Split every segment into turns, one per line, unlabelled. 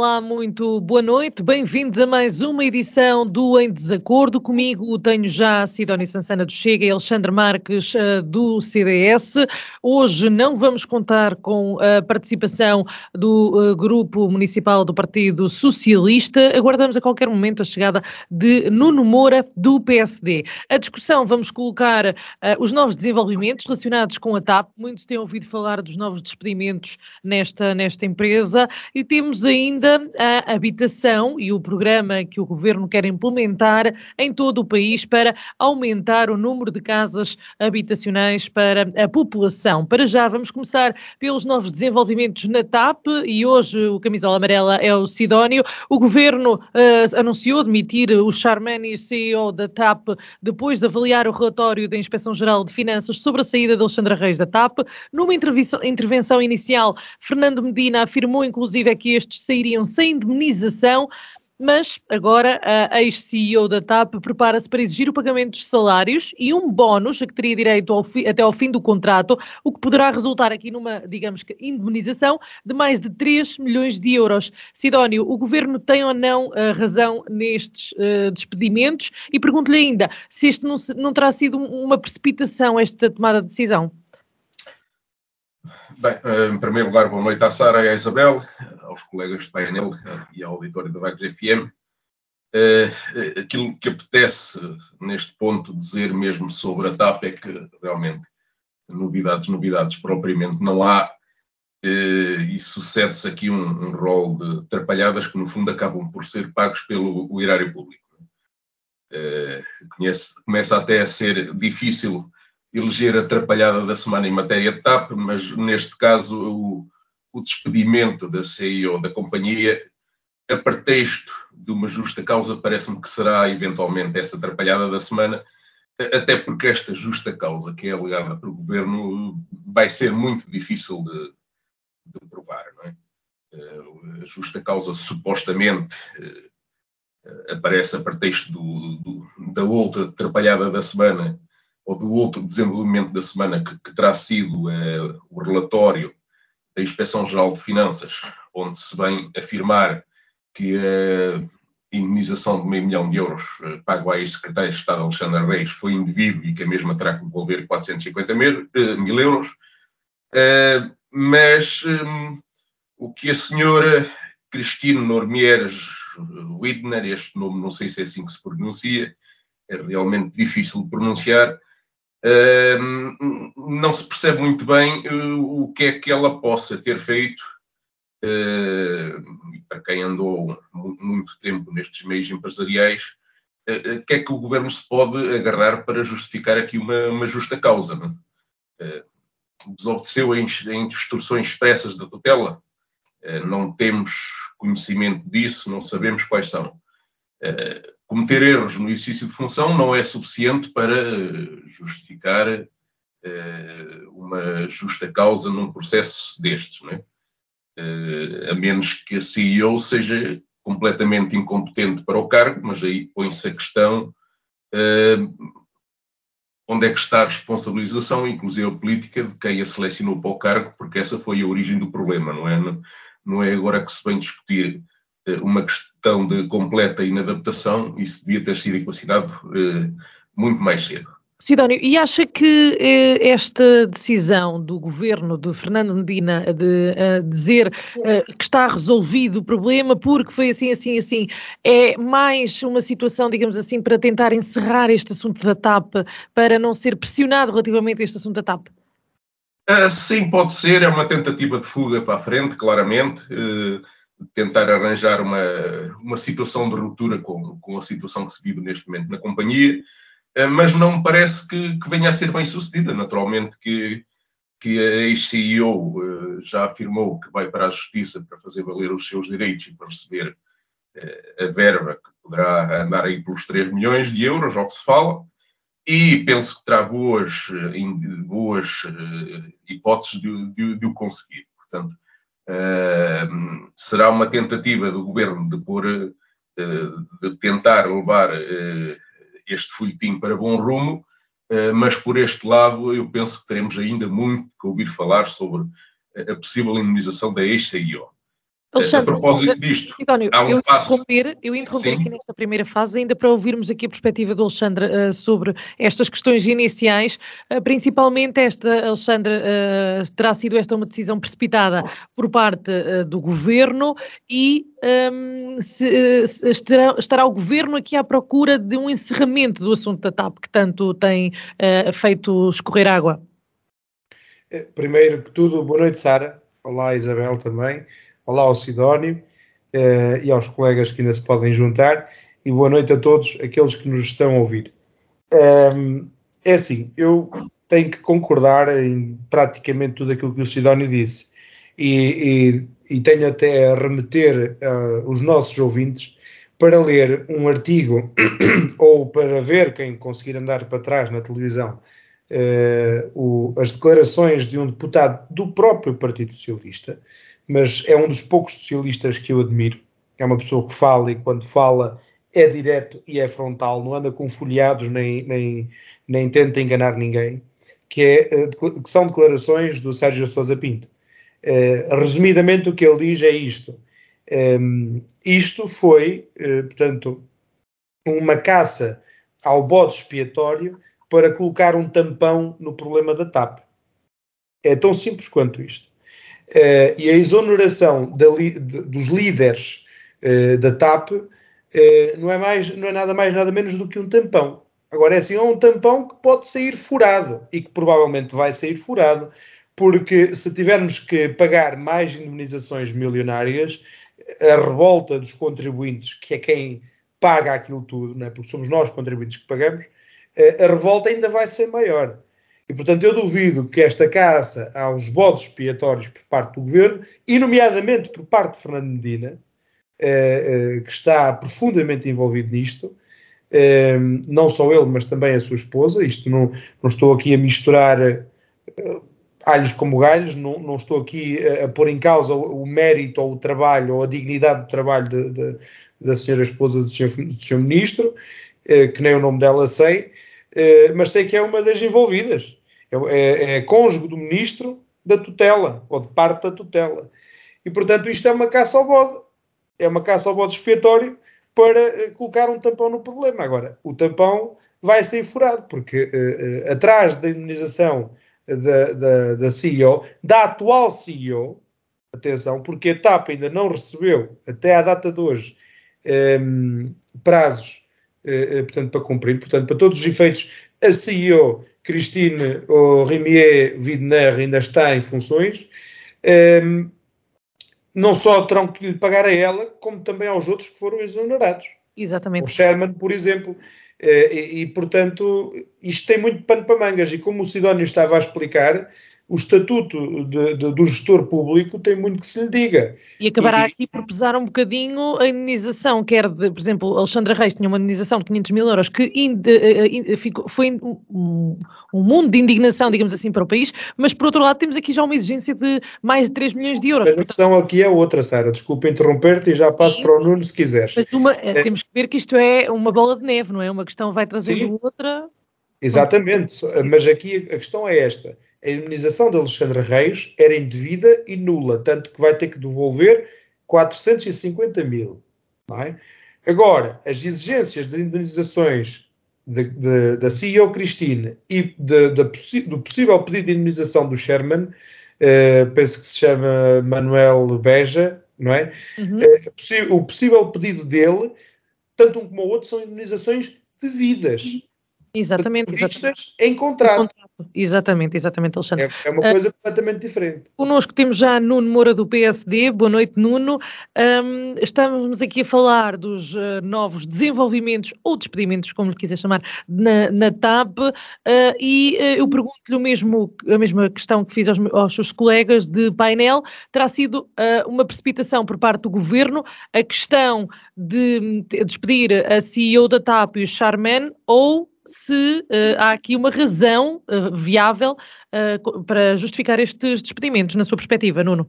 Olá, muito boa noite, bem-vindos a mais uma edição do Em Desacordo. Comigo tenho já Sidónia Sansana do Chega e Alexandre Marques uh, do CDS. Hoje não vamos contar com a participação do uh, Grupo Municipal do Partido Socialista. Aguardamos a qualquer momento a chegada de Nuno Moura do PSD. A discussão vamos colocar uh, os novos desenvolvimentos relacionados com a TAP. Muitos têm ouvido falar dos novos despedimentos nesta, nesta empresa e temos ainda ainda a habitação e o programa que o governo quer implementar em todo o país para aumentar o número de casas habitacionais para a população. Para já, vamos começar pelos novos desenvolvimentos na TAP e hoje o camisola amarela é o Sidónio. O governo uh, anunciou demitir o Charmani, CEO da TAP, depois de avaliar o relatório da Inspeção-Geral de Finanças sobre a saída de Alexandra Reis da TAP. Numa intervenção inicial, Fernando Medina afirmou, inclusive, é que estes sairiam sem indemnização, mas agora a ex-CEO da TAP prepara-se para exigir o pagamento dos salários e um bónus a que teria direito ao fi, até ao fim do contrato, o que poderá resultar aqui numa, digamos que, indemnização de mais de 3 milhões de euros. Sidónio, o governo tem ou não a razão nestes uh, despedimentos? E pergunto-lhe ainda se este não, não terá sido uma precipitação, esta tomada de decisão.
Bem, eh, em primeiro lugar, boa noite à Sara e à Isabel, aos colegas de painel e ao auditório da Vagos FM. Eh, aquilo que apetece neste ponto dizer mesmo sobre a TAP é que realmente novidades, novidades propriamente não há eh, e sucede-se aqui um, um rol de atrapalhadas que no fundo acabam por ser pagos pelo erário público. Conhece, começa até a ser difícil eleger a atrapalhada da semana em matéria de TAP, mas neste caso o, o despedimento da CEO da companhia, a pretexto de uma justa causa, parece-me que será eventualmente essa atrapalhada da semana, até porque esta justa causa que é alegada pelo governo vai ser muito difícil de, de provar, não é? A justa causa supostamente eh, aparece a pretexto do, do, da outra atrapalhada da semana ou do outro desenvolvimento da semana que, que terá sido eh, o relatório da Inspeção-Geral de Finanças, onde se vem afirmar que a indenização de meio milhão de euros eh, pago à ex-secretária de Estado Alexandre Reis foi indevido e que a mesma terá que devolver 450 mil, eh, mil euros. mas um, o que a senhora Cristine Normieres Widner, este nome não sei se é assim que se pronuncia, é realmente difícil de pronunciar, não se percebe muito bem uh, o que é que ela possa ter feito. Para quem andou muito tempo nestes meios empresariais, o que é que o governo se pode agarrar para justificar aqui uma, uma justa causa? Não? desobedeceu em, em instruções expressas da tutela? não temos conhecimento disso, não sabemos quais são cometer erros no exercício de função não é suficiente para eh, justificar uh, uma justa causa num processo destes, não é? Uh, a menos que a CEO seja completamente incompetente para o cargo, mas aí põe-se a questão onde é que está a responsabilização, inclusive a política, de quem a selecionou para o cargo, porque essa foi a origem do problema, não é? Não é agora que se vem discutir uma questão de completa inadaptação, isso devia ter sido equacionado eh, muito mais cedo.
Sidónio, e acha que eh, esta decisão do governo de Fernando Medina de uh, dizer uh, que está resolvido o problema porque foi assim, assim, assim, é mais uma situação, digamos assim, para tentar encerrar este assunto da TAP, para não ser pressionado relativamente a este assunto da TAP?
Uh, sim, pode ser, é uma tentativa de fuga para a frente, claramente. Uh, tentar arranjar uma, uma situação de ruptura com, com a situação que se vive neste momento na companhia, eh, mas não me parece que, que venha a ser bem sucedida. Naturalmente que que a ex-CEO uh, já afirmou que vai para a Justiça para fazer valer os seus direitos e para receber uh, a verba que poderá andar aí pelos 3 milhões de euros, ao que se fala, e penso que terá boas, boas hipóteses de, de, de o conseguir. Portanto, será uma tentativa do governo de pôr, uh, de tentar levar uh, este folhetim para bom rumo, mas por este lado eu penso que teremos ainda muito que ouvir falar sobre a possível indemnização da ex-CIO.
Alexandre, a propósito disto, Sidónio, há um eu, passo... interromper, eu interromper aqui nesta primeira fase, ainda para ouvirmos aqui a perspectiva do Alexandre uh, sobre estas questões iniciais, uh, principalmente esta, Alexandre, uh, terá sido esta uma decisão precipitada por parte do Governo e um, ehm, se, se estará, estará, o Governo aqui à procura de um encerramento do assunto da TAP, que tanto tem feito escorrer água?
Primeiro que tudo, boa noite Sara, olá Isabel também, Olá ao Sidónio uh, e aos colegas que ainda se podem juntar e boa noite a todos aqueles que nos estão a ouvir. Um, ehm, é assim, eu tenho que concordar em praticamente tudo aquilo que o Sidónio disse e, e, e tenho até a remeter uh, os nossos ouvintes para ler um artigo ou para ver quem conseguir andar para trás na televisão uh, o, as declarações de um deputado do próprio Partido Socialista mas é um dos poucos socialistas que eu admiro. É uma pessoa que fala e quando fala é direto e é frontal, não anda com folheados nem, nem, nem tenta enganar ninguém, que, é, eh, que são declarações do Sérgio Sousa Pinto. Uh, resumidamente o que ele diz é isto. Ehm, isto foi, uh, portanto, uma caça ao bode expiatório para colocar um tampão no problema da TAP. É tão simples quanto isto. Uh, e a exoneração li, de, dos líderes uh, da TAP uh, não, é mais, não é nada mais, nada menos do que um tampão. Agora, é assim, é um tampão que pode sair furado e que provavelmente vai sair furado, porque se tivermos que pagar mais indemnizações milionárias, a revolta dos contribuintes, que é quem paga aquilo tudo, não é? porque somos nós contribuintes que pagamos, a revolta ainda vai ser maior. E, portanto, eu duvido que esta caça aos bodes expiatórios por parte do governo, e nomeadamente por parte de Fernando Medina, eh, eh, que está profundamente envolvido nisto, eh, não só ele, mas também a sua esposa. Isto não, não estou aqui a misturar eh, alhos como galhos, não, não estou aqui a, a, pôr em causa o, o, mérito ou o trabalho ou a dignidade do trabalho de, de, da senhora esposa do senhor, do senhor ministro, eh, que nem o nome dela sei, eh, mas sei que é uma das envolvidas. É, é, é cônjuge do ministro da tutela, ou de parte da tutela. E, portanto, isto é uma caça ao bode. É uma caça ao bode expiatório para uh, colocar um tampão no problema. Agora, o tampão vai sair furado, porque uh, uh, atrás da indemnização da, da, da CEO, da atual CEO, atenção, porque a TAP ainda não recebeu, até à data de hoje, um, ehm, prazos portanto, para cumprir. Portanto, para todos os efeitos, a CEO Christine ou Rimier Widner ainda está em funções, um, ehm, não só terão que lhe pagar a ela, como também aos outros que foram exonerados.
Exatamente.
O Sherman, por exemplo. Uh, e, e, portanto, isto tem muito pano para mangas. E como o Sidónio estava a explicar, o estatuto de, de, do gestor público tem muito que se lhe diga.
E acabará e, aqui por pesar um bocadinho a indenização, quer de, por exemplo, Alexandra Reis tinha uma indenização de 500 mil euros que ind, eh, eh, ficou, foi um, um, mundo de indignação, digamos assim, para o país, mas por outro lado temos aqui já uma exigência de mais de 3 milhões de euros.
Mas a questão aqui é outra, Sara, desculpa interromper-te e já passo Sim. para o Nuno se quiseres.
Mas uma, é. temos que ver que isto é uma bola de neve, não é? Uma questão vai trazendo Sim. outra.
Exatamente, mas aqui a questão é esta a indemnização de Alexandre Reis era indevida e nula, tanto que vai ter que devolver 450 mil. É? Agora, as exigências de indemnizações da CEO Cristina e de, de, do possível pedido de indemnização do Sherman, uh, penso que se chama Manuel Beja, não é? Uhum. Uh, o possível pedido dele, tanto um como o outro, são indemnizações devidas.
Exatamente,
exatamente. em contrato.
Exatamente, exatamente, Alexandre.
É, é uma coisa uh, completamente diferente.
Connosco temos já Nuno Moura do PSD. Boa noite, Nuno. Um, estamos aqui a falar dos uh, novos desenvolvimentos ou despedimentos, como lhe quiser chamar, na, na TAP. Uh, e eu pergunto-lhe mesmo, a mesma questão que fiz aos, aos seus colegas de painel. Terá sido uma precipitação por parte do governo a questão de, de despedir a CEO da TAP e o Charman ou se uh, há aqui uma razão uh, viável uh, para justificar estes despedimentos, na sua perspectiva, Nuno.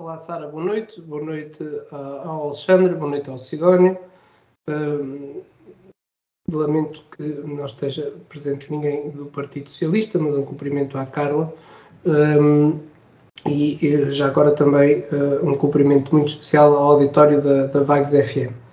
Olá, Sara, boa noite. Boa noite ao Alexandre, boa noite ao Sidónio. Lamento que não esteja presente ninguém do Partido Socialista, mas um cumprimento à Carla. Um, e já agora também um cumprimento muito especial ao auditório da, da Vagos FM.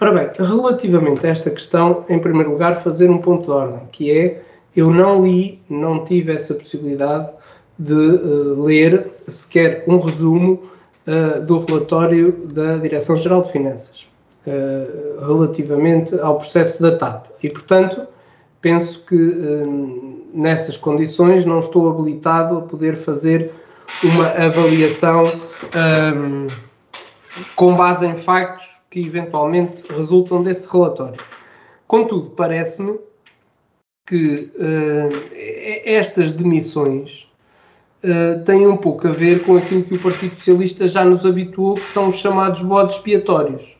Ora bem, relativamente a esta questão, em primeiro lugar, fazer um ponto de ordem, que é, eu não li, não tive essa possibilidade de uh, ler sequer um resumo uh, do relatório da Direção-Geral de Finanças uh, relativamente ao processo da TAP. E, portanto, penso que nessas condições não estou habilitado a poder fazer uma avaliação um, com base em factos que eventualmente resultam desse relatório. Contudo, parece-me que uh, estas demissões uh, têm um pouco a ver com aquilo que o Partido Socialista já nos habituou, que são os chamados bodes expiatórios.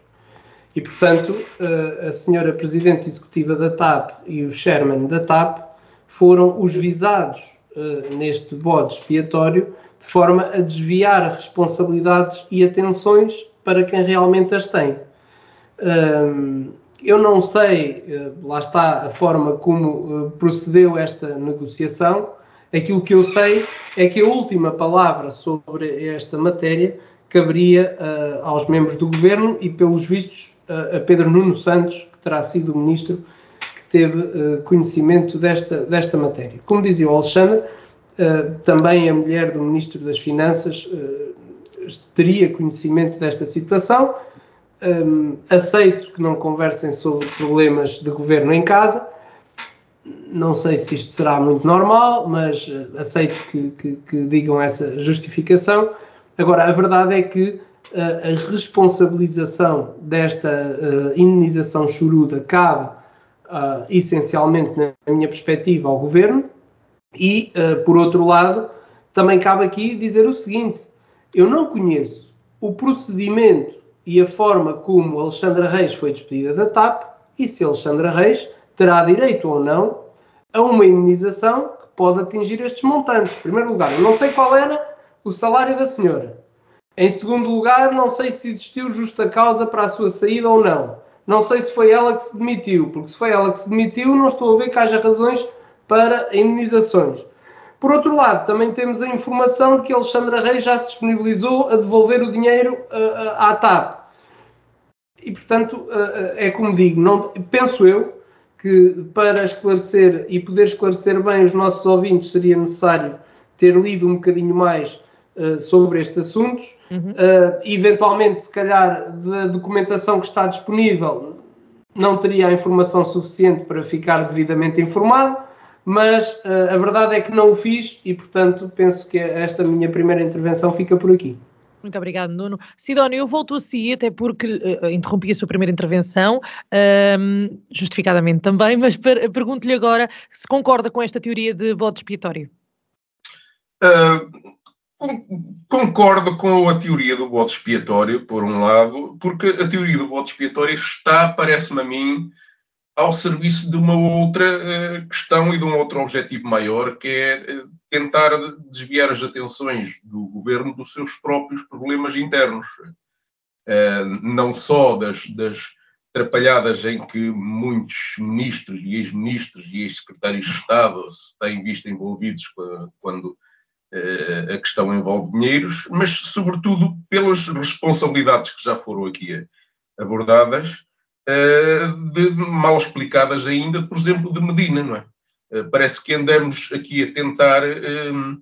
E, portanto, uh, a senhora Presidente Executiva da TAP e o Chairman da TAP foram os visados neste bode expiatório de forma a desviar responsabilidades e atenções para quem realmente as tem. eu não sei, eh, lá está a forma como eh, procedeu esta negociação. Aquilo que eu sei é que a última palavra sobre esta matéria caberia uh, aos membros do governo e, pelos vistos, a Pedro Nuno Santos, que terá sido o ministro que teve conhecimento desta, desta matéria. Como dizia o Alexandre, também a mulher do ministro das Finanças teria conhecimento desta situação. Um, aceito que não conversem sobre problemas de governo em casa. Não sei se isto será muito normal, mas uh, aceito que, que, que, digam essa justificação. Agora, a verdade é que uh, a responsabilização desta uh, indenização choruda cabe essencialmente, na minha perspectiva, ao governo e, por outro lado, também cabe aqui dizer o seguinte: eu não conheço o procedimento e a forma como Alexandra Reis foi despedida da TAP e se Alexandra Reis terá direito ou não a uma indenização que pode atingir estes montantes. Em primeiro lugar, eu não sei qual era o salário da senhora. Em segundo lugar, não sei se existiu justa causa para a sua saída ou não. Não sei se foi ela que se demitiu, porque se foi ela que se demitiu, não estou a ver que haja razões para indenizações. Por outro lado, também temos a informação de que Alexandra Reis já se disponibilizou a devolver o dinheiro uh, à TAP. E, portanto, uh, é como digo, não, penso eu que para esclarecer e poder esclarecer bem os nossos ouvintes seria necessário ter lido um bocadinho mais uh, sobre estes assuntos. Uhum. eventualmente, se calhar, da documentação que está disponível, não teria a informação suficiente para ficar devidamente informado mas uh, a verdade é que não o fiz e, portanto, penso que esta minha primeira intervenção fica por aqui.
Muito obrigado, Nuno. Sidónio, eu volto a si, até porque uh, interrompi a sua primeira intervenção, uh, justificadamente também, mas per pergunto-lhe agora se concorda com esta teoria de bode expiatório.
Uh, concordo com a teoria do bode expiatório, por um lado, porque a teoria do bode expiatório está, parece-me a mim, ao serviço de uma outra uh, questão e de um outro objetivo maior, que é uh, tentar desviar as atenções do governo dos seus próprios problemas internos. Uh, não só das, das atrapalhadas em que muitos ministros e ex-ministros e ex-secretários de Estado se têm visto envolvidos quando a questão envolve dinheiros, mas sobretudo pelas responsabilidades que já foram aqui abordadas eh, de, mal explicadas ainda, por exemplo, de Medina, não é? Eh, parece que andamos aqui a tentar um,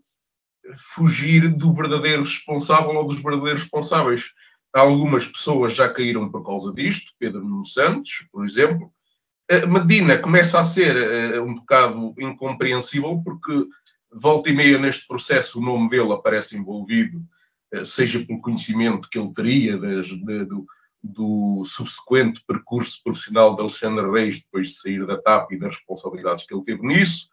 eh, fugir do verdadeiro responsável ou dos verdadeiros responsáveis. Algumas pessoas já caíram por causa disto, Pedro Nuno Santos, por exemplo, Medina começa a ser uh, um bocado incompreensível porque volta e meia neste processo o nome dele aparece envolvido, uh, seja pelo conhecimento que ele teria das, de, do, do, subsequente percurso profissional de Alexandre Reis depois de sair da TAP e das responsabilidades que ele teve nisso,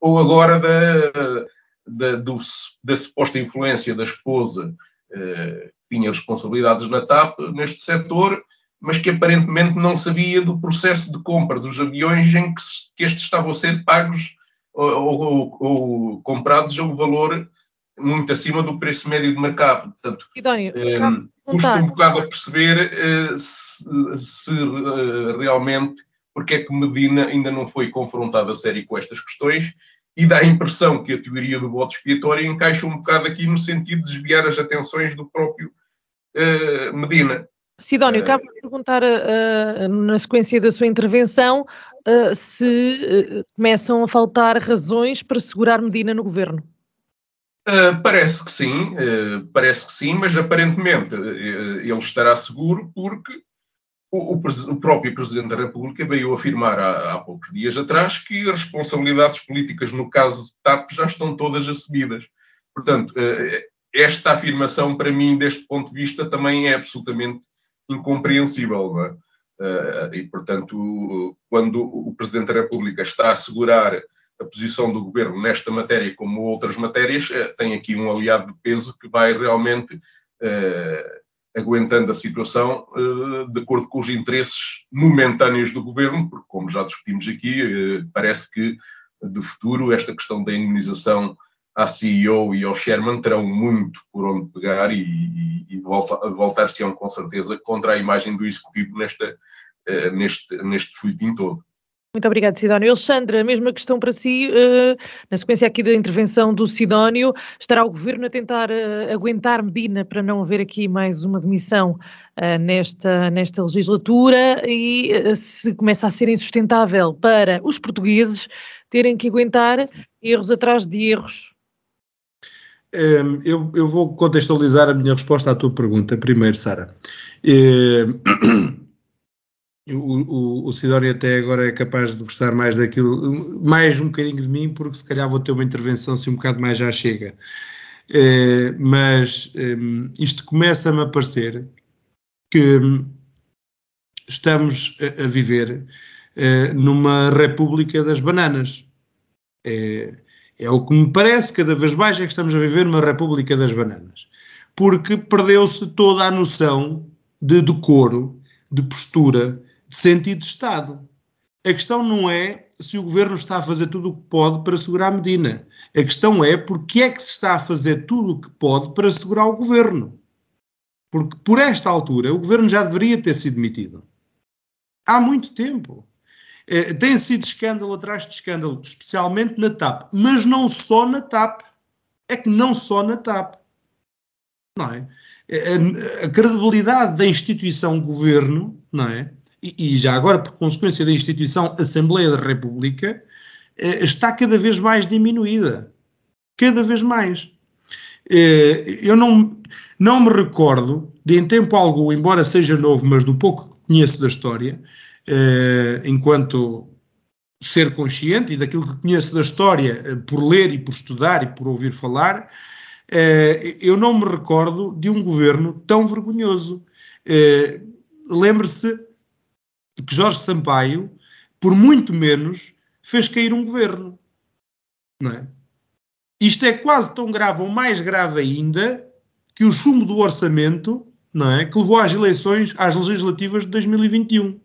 ou agora da, da, do, da suposta influência da esposa uh, que tinha responsabilidades na TAP neste setor mas que aparentemente não sabia do processo de compra dos aviões em que, que estes estavam a ser pagos ou, ou, ou, comprados a um valor muito acima do preço médio de mercado. Portanto,
Sidónio,
eh, custa um bocado a perceber eh, se, se eh, realmente porque é que Medina ainda não foi confrontado a sério com estas questões e dá a impressão que a teoria do voto expiatório encaixa um bocado aqui no sentido de desviar as atenções do próprio uh, Medina.
Sidónio, cabe uh, perguntar uh, na sequência da sua intervenção uh, se começam a faltar razões para segurar Medina no governo.
Parece que sim, parece que sim, mas aparentemente ele estará seguro porque o, o, o, próprio Presidente da República veio afirmar há, há, poucos dias atrás que as responsabilidades políticas no caso de TAP já estão todas assumidas. Portanto, esta afirmação, para mim, deste ponto de vista, também é absolutamente incompreensível. É? Uh, e, portanto, quando o Presidente da República está a assegurar a posição do governo nesta matéria, como outras matérias, uh, tem aqui um aliado de peso que vai realmente uh, aguentando a situação de acordo com os interesses momentâneos do governo, porque, como já discutimos aqui, parece que de futuro esta questão da imunização à CEO e ao Sherman terão muito por onde pegar e, e, e voltar-se-ão com certeza contra a imagem do Executivo nesta, neste, neste folhetim todo.
Muito obrigado, Sidónio. Alexandre, a mesma questão para si, uh, na sequência aqui da intervenção do Sidónio, estará o Governo a tentar uh, aguentar Medina para não haver aqui mais uma demissão uh, nesta, nesta legislatura e se começa a ser insustentável para os portugueses terem que aguentar erros atrás de erros
Ehm, eu, eu, vou contextualizar a minha resposta à tua pergunta primeiro, Sara. Ehm, o, o, o Sidónio até agora é capaz de gostar mais daquilo, mais um bocadinho de mim, porque se calhar vou ter uma intervenção se um bocado mais já chega. Ehm, mas isto começa-me a parecer que estamos a, a viver eh, numa república das bananas. É, é o que me parece cada vez mais é que estamos a viver numa República das Bananas. Porque perdeu-se toda a noção de decoro, de postura, sentido de Estado. A questão não é se o governo está a fazer tudo o que pode para segurar a Medina. A questão é porque é que se está a fazer tudo o que pode para segurar o governo. Porque por esta altura o governo já deveria ter sido demitido. Há muito tempo. Eh, tem sido escândalo atrás de escândalo, especialmente na TAP, mas não só na TAP. É que não só na TAP. Não é? Eh, a, a credibilidade da instituição governo, não é? E, e, já agora, por consequência da instituição Assembleia da República, eh, está cada vez mais diminuída. Cada vez mais. eu não, não me recordo de, em tempo algum, embora seja novo, mas do pouco que conheço da história, eh, enquanto ser consciente e daquilo que conheço da história, eh, por ler e por estudar e por ouvir falar, eh, eu não me recordo de um governo tão vergonhoso. Lembre-se que Jorge Sampaio, por muito menos, fez cair um governo. Não é? Isto é quase tão grave ou mais grave ainda que o chumbo do orçamento, não é, que levou às eleições, às legislativas de 2021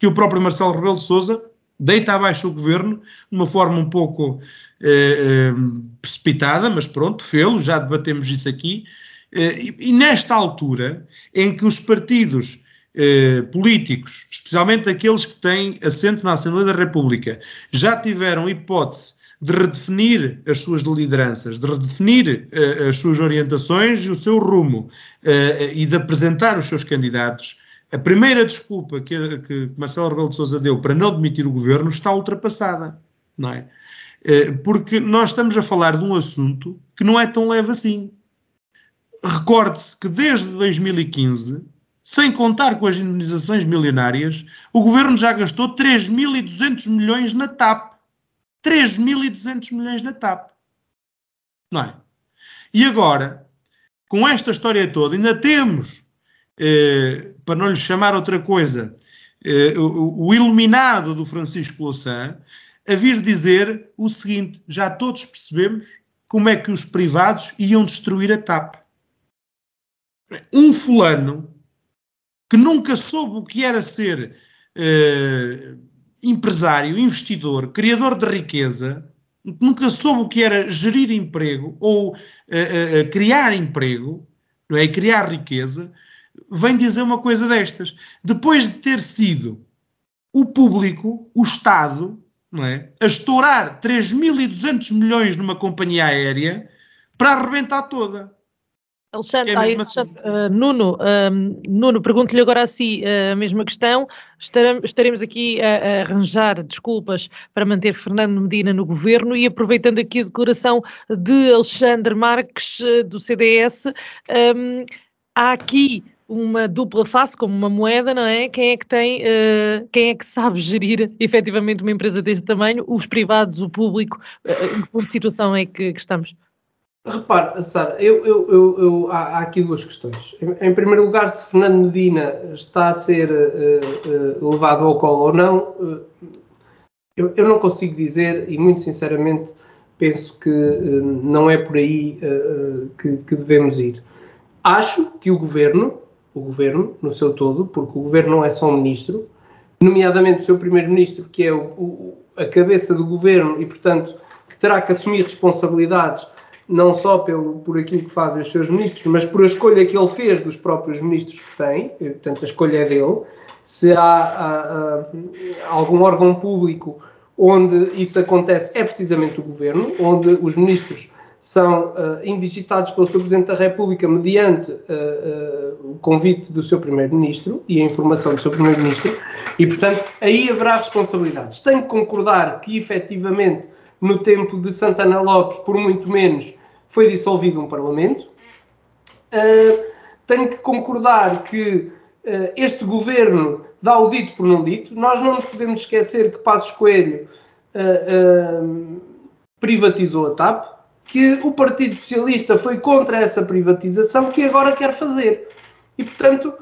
que o próprio Marcelo Rebelo de Sousa deita abaixo o governo de uma forma um pouco eh, eh, precipitada, mas pronto, fê-lo, já debatemos isso aqui. Eh, e, e, nesta altura, em que os partidos eh, políticos, especialmente aqueles que têm assento na Assembleia da República, já tiveram hipótese de redefinir as suas lideranças, de redefinir eh, as suas orientações e o seu rumo eh, e de apresentar os seus candidatos, a primeira desculpa que, que Marcelo Rebelo de Sousa deu para não demitir o governo está ultrapassada, não é? Eh, porque nós estamos a falar de um assunto que não é tão leve assim. Recorde-se que desde 2015 sem contar com as indemnizações milionárias, o governo já gastou 3.200 milhões na TAP. 3.200 milhões na TAP. Não é? E agora, com esta história toda, ainda temos, eh, para não lhe chamar outra coisa, eh, o, o, iluminado do Francisco Louçã, a vir dizer o seguinte: já todos percebemos como é que os privados iam destruir a TAP. Um fulano que nunca soube o que era ser eh, empresário, investidor, criador de riqueza, nunca soube o que era gerir emprego ou uh, uh, criar emprego, não é? criar riqueza, vem dizer uma coisa destas. Depois de ter sido o público, o Estado, não é? a estourar 3.200 milhões numa companhia aérea para arrebentar toda.
Alexandre, é ai, Alexandre uh, Nuno, uh, Nuno pergunto-lhe agora a si uh, a mesma questão. Estaremos aqui a, a, arranjar desculpas para manter Fernando Medina no governo e aproveitando aqui a declaração de Alexandre Marques do CDS, um, há aqui uma dupla face, como uma moeda, não é? Quem é que tem, uh, quem é que sabe gerir efetivamente uma empresa deste tamanho? Os privados, o público? Uh, em que situação é que, que estamos?
Repare, Sara, eu, eu, eu, eu há, há, aqui duas questões. Em, em, primeiro lugar, se Fernando Medina está a ser uh, uh, levado ao colo ou não, uh, eu, eu, não consigo dizer e, muito sinceramente, penso que não é por aí que, que, devemos ir. Acho que o governo, o governo no seu todo, porque o governo não é só um ministro, nomeadamente o seu primeiro-ministro, que é o, o, a cabeça do governo e, portanto, que terá que assumir responsabilidades não só pelo, por aquilo que fazem os seus ministros, mas por a escolha que ele fez dos próprios ministros que tem, portanto, a escolha é dele. Se há, há, há algum órgão público onde isso acontece, é precisamente o governo, onde os ministros são uh, indigitados pelo Sr. Presidente da República mediante uh, uh, o convite do seu Primeiro-Ministro e a informação do seu Primeiro-Ministro, e, portanto, aí haverá responsabilidades. Tenho que concordar que, efetivamente, no tempo de Santana Lopes, por muito menos, foi dissolvido um Parlamento. Uh, tenho que concordar que uh, este governo dá o dito por não dito. Nós não nos podemos esquecer que Passos Coelho uh, privatizou a TAP, que o Partido Socialista foi contra essa privatização que agora quer fazer. E, portanto,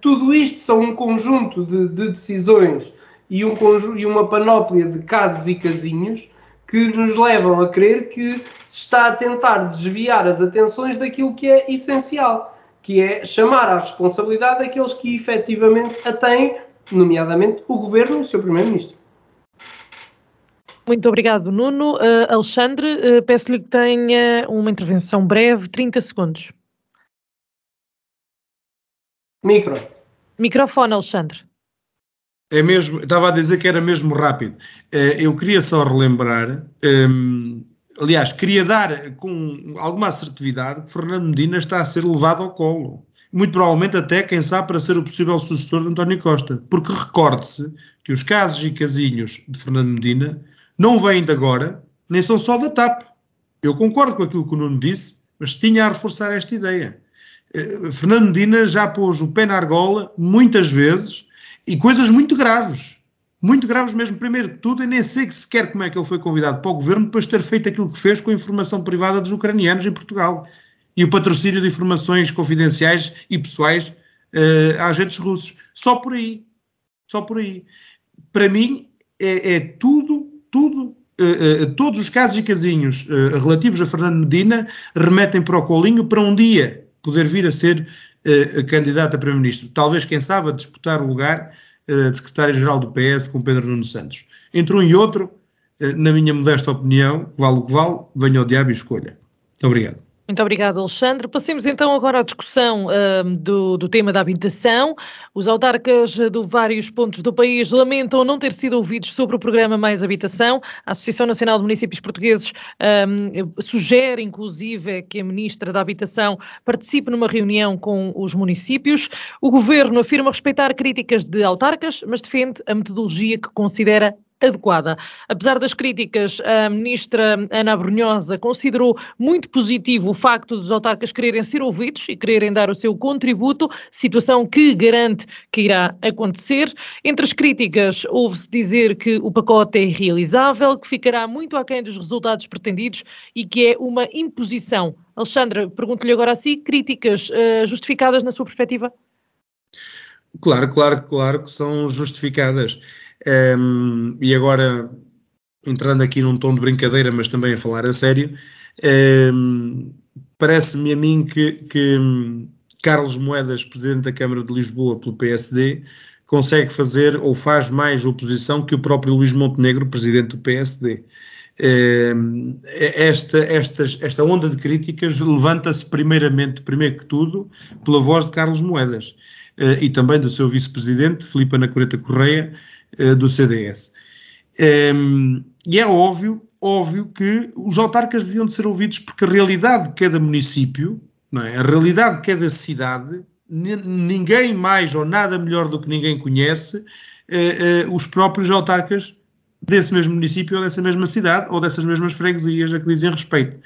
tudo isto são um conjunto de, de decisões e, um e uma panóplia de casos e casinhos que nos levam a crer que se está a tentar desviar as atenções daquilo que é essencial, que é chamar à responsabilidade aqueles que efetivamente a têm, nomeadamente o Governo e o seu Primeiro-Ministro.
Muito obrigado, Nuno. Uh, Alexandre, uh, peço-lhe que tenha uma intervenção breve, 30 segundos.
Micro.
Microfone, Alexandre.
É mesmo, estava a dizer que era mesmo rápido. Eh, eu queria só relembrar, ehm, aliás, queria dar com alguma assertividade que Fernando Medina está a ser levado ao colo. Muito provavelmente até, quem sabe, para ser o possível sucessor de António Costa. Porque recorde-se que os casos e casinhos de Fernando Medina não vêm de agora, nem são só da TAP. Eu concordo com aquilo que o Nuno disse, mas tinha a reforçar esta ideia. Eh, Fernando Medina já pôs o pé na argola muitas vezes e coisas muito graves. Muito graves mesmo. Primeiro de tudo, eu nem sei sequer como é que ele foi convidado para o governo depois de ter feito aquilo que fez com a informação privada dos ucranianos em Portugal. E o patrocínio de informações confidenciais e pessoais uh, a agentes russos. Só por aí. Só por aí. Para mim, é, é tudo, tudo Uh, uh, todos os casos e casinhos uh, relativos a Fernando Medina remetem para o colinho para um dia poder vir a ser uh, candidato a Primeiro-Ministro. Talvez, quem sabe, a disputar o lugar uh, de Secretário-Geral do PS com Pedro Nuno Santos. Entre um e outro, uh, na minha modesta opinião, vale o que vale, venha ao diabo e escolha. Muito obrigado.
Muito obrigado, Alexandre. Passemos então agora à discussão uh, do, do, tema da habitação. Os autarcas de vários pontos do país lamentam não ter sido ouvidos sobre o programa Mais Habitação. A Associação Nacional de Municípios Portugueses um, sugere, inclusive, que a Ministra da Habitação participe numa reunião com os municípios. O Governo afirma respeitar críticas de autarcas, mas defende a metodologia que considera adequada. Apesar das críticas, a ministra Ana Brunhosa considerou muito positivo o facto dos autarcas quererem ser ouvidos e quererem dar o seu contributo, situação que garante que irá acontecer. Entre as críticas, houve-se dizer que o pacote é irrealizável, que ficará muito aquém dos resultados pretendidos e que é uma imposição. Alexandra, pergunto-lhe agora a si, críticas uh, justificadas na sua perspectiva?
Claro, claro, claro que são justificadas. Um, e agora, entrando aqui num tom de brincadeira, mas também a falar a sério, um, parece-me a mim que, que Carlos Moedas, presidente da Câmara de Lisboa pelo PSD, consegue fazer ou faz mais oposição que o próprio Luís Montenegro, presidente do PSD. Esta, esta, esta onda de críticas levanta-se primeiramente, primeiro que tudo, pela voz de Carlos Moedas eh, e também do seu vice-presidente, Filipe Anacoreta Correia, eh, do CDS. E é óbvio, óbvio que os autarcas deviam de ser ouvidos porque a realidade de cada município, não é? a realidade de cada cidade, ninguém mais ou nada melhor do que ninguém conhece eh, os próprios autarcas desse mesmo município ou dessa mesma cidade ou dessas mesmas freguesias a que dizem respeito.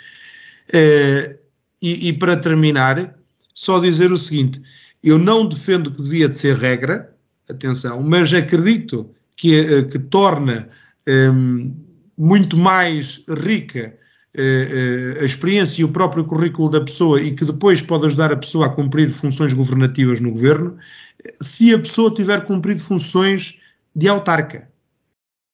Uh, e, e, para terminar, só dizer o seguinte: eu não defendo que devia de ser regra, atenção, mas acredito que, uh, que torna um, ehm, muito mais rica uh, a experiência e o próprio currículo da pessoa e que depois pode ajudar a pessoa a cumprir funções governativas no governo, se a pessoa tiver cumprido funções de autarca.